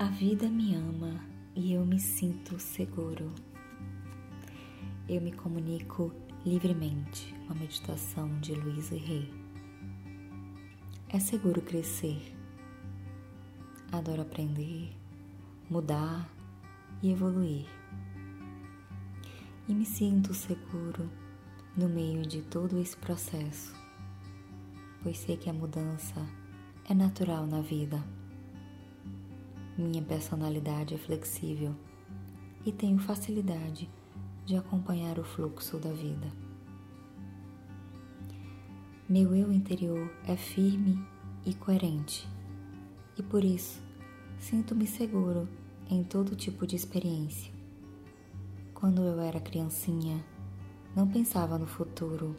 A vida me ama e eu me sinto seguro. Eu me comunico livremente. Uma meditação de Luiz Rei. É seguro crescer. Adoro aprender, mudar e evoluir. E me sinto seguro no meio de todo esse processo, pois sei que a mudança é natural na vida. Minha personalidade é flexível e tenho facilidade de acompanhar o fluxo da vida. Meu eu interior é firme e coerente, e por isso sinto-me seguro em todo tipo de experiência. Quando eu era criancinha, não pensava no futuro,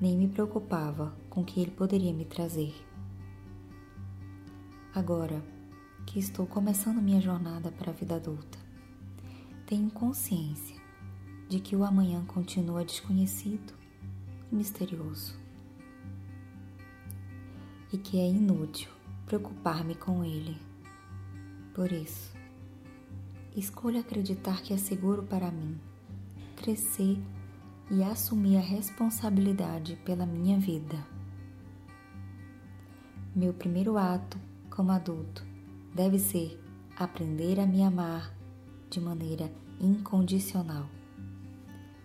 nem me preocupava com o que ele poderia me trazer. Agora, que estou começando minha jornada para a vida adulta. Tenho consciência de que o amanhã continua desconhecido e misterioso e que é inútil preocupar-me com ele. Por isso, escolho acreditar que é seguro para mim crescer e assumir a responsabilidade pela minha vida. Meu primeiro ato como adulto deve ser aprender a me amar de maneira incondicional,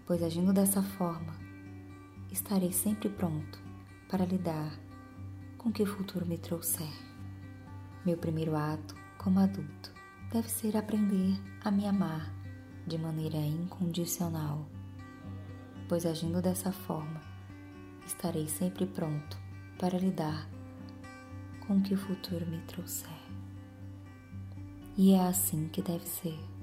pois agindo dessa forma, estarei sempre pronto para lidar com o que o futuro me trouxer. Meu primeiro ato como adulto deve ser aprender a me amar de maneira incondicional, pois agindo dessa forma, estarei sempre pronto para lidar com o que o futuro me trouxer. E é assim que deve ser.